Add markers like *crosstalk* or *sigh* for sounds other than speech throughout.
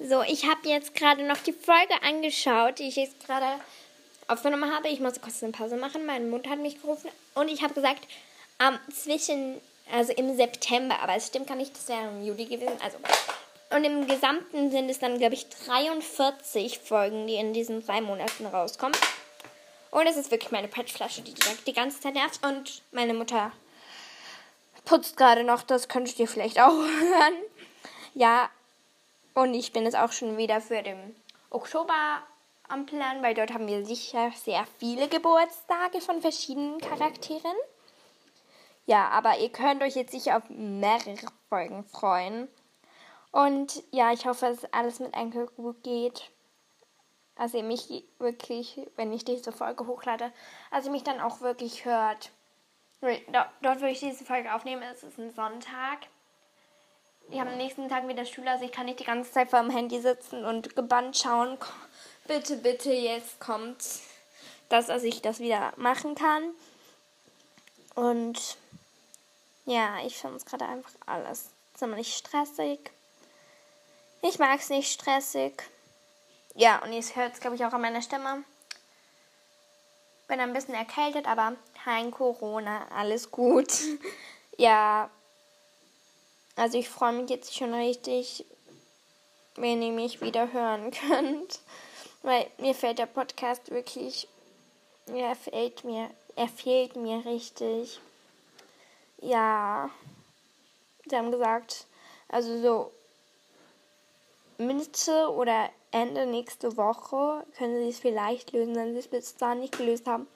So, ich habe jetzt gerade noch die Folge angeschaut, die ich jetzt gerade aufgenommen habe. Ich musste kurz eine Pause machen. Meine Mutter hat mich gerufen und ich habe gesagt, ähm, zwischen, also im September, aber es stimmt gar nicht, das wäre im Juli gewesen. Also, und im Gesamten sind es dann, glaube ich, 43 Folgen, die in diesen drei Monaten rauskommen. Und es ist wirklich meine Petflasche, die die ganze Zeit nervt. Und meine Mutter putzt gerade noch, das könnt ihr vielleicht auch *laughs* hören. Ja, und ich bin jetzt auch schon wieder für den Oktober am Plan, weil dort haben wir sicher sehr viele Geburtstage von verschiedenen Charakteren. Ja, aber ihr könnt euch jetzt sicher auf mehrere Folgen freuen. Und ja, ich hoffe, dass alles mit Enkel gut geht. Also ihr mich wirklich, wenn ich diese Folge hochlade, also ihr mich dann auch wirklich hört. Dort würde ich diese Folge aufnehmen. Es ist ein Sonntag. Ich habe am nächsten Tag wieder Schule, also ich kann nicht die ganze Zeit vor dem Handy sitzen und gebannt schauen. Bitte, bitte, jetzt kommt das, dass ich das wieder machen kann. Und ja, ich finde es gerade einfach alles ziemlich stressig. Ich mag es nicht stressig. Ja, und ihr hört es, glaube ich, auch an meiner Stimme. Bin ein bisschen erkältet, aber kein Corona, alles gut. *laughs* ja, also ich freue mich jetzt schon richtig, wenn ihr mich wieder hören *laughs* könnt. Weil mir fällt der Podcast wirklich, er fehlt mir, er fehlt mir richtig. Ja, sie haben gesagt, also so Mitte oder Ende nächste Woche können sie es vielleicht lösen, wenn sie es bis dahin nicht gelöst haben.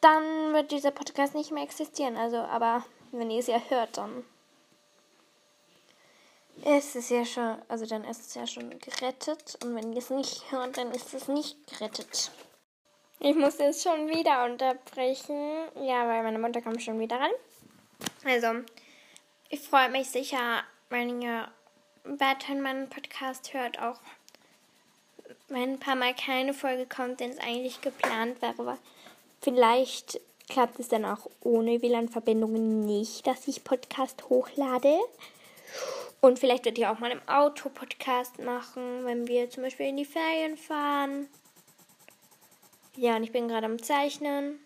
Dann wird dieser Podcast nicht mehr existieren. Also, aber wenn ihr es ja hört, dann ist es ja schon, also dann ist es ja schon gerettet. Und wenn ihr es nicht hört, dann ist es nicht gerettet. Ich muss jetzt schon wieder unterbrechen. Ja, weil meine Mutter kommt schon wieder ran. Also, ich freue mich sicher, wenn ihr weiterhin meinen Podcast hört, auch wenn ein paar Mal keine Folge kommt, denn es eigentlich geplant wäre. Aber vielleicht klappt es dann auch ohne WLAN-Verbindungen nicht, dass ich Podcast hochlade. Und vielleicht wird ihr auch mal im Auto Podcast machen, wenn wir zum Beispiel in die Ferien fahren. Ja, und ich bin gerade am Zeichnen.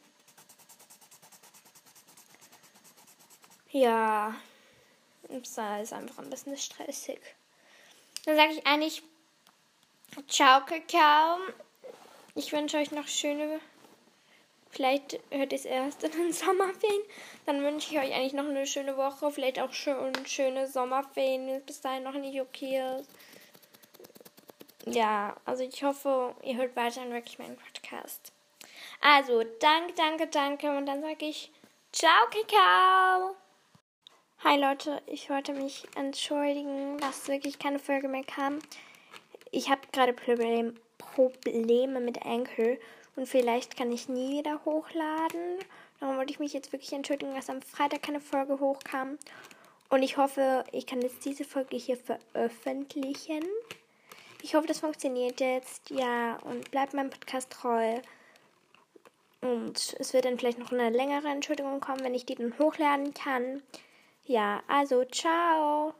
Ja, es ist einfach ein bisschen stressig. Dann sage ich eigentlich Ciao, Kakao. Ich wünsche euch noch schöne. Vielleicht hört ihr es erst in den *laughs* Sommerferien. Dann wünsche ich euch eigentlich noch eine schöne Woche. Vielleicht auch schön, schöne Sommerferien. Bis dahin noch nicht okay ist. Ja, also ich hoffe, ihr hört weiterhin wirklich meinen Podcast. Also, danke, danke, danke. Und dann sage ich Ciao, Kakao. Hi Leute, ich wollte mich entschuldigen, dass wirklich keine Folge mehr kam. Ich habe gerade Problem, Probleme mit Enkel und vielleicht kann ich nie wieder hochladen. Darum wollte ich mich jetzt wirklich entschuldigen, dass am Freitag keine Folge hochkam. Und ich hoffe, ich kann jetzt diese Folge hier veröffentlichen. Ich hoffe, das funktioniert jetzt. Ja, und bleibt meinem Podcast treu. Und es wird dann vielleicht noch eine längere Entschuldigung kommen, wenn ich die dann hochladen kann. Ja, also ciao.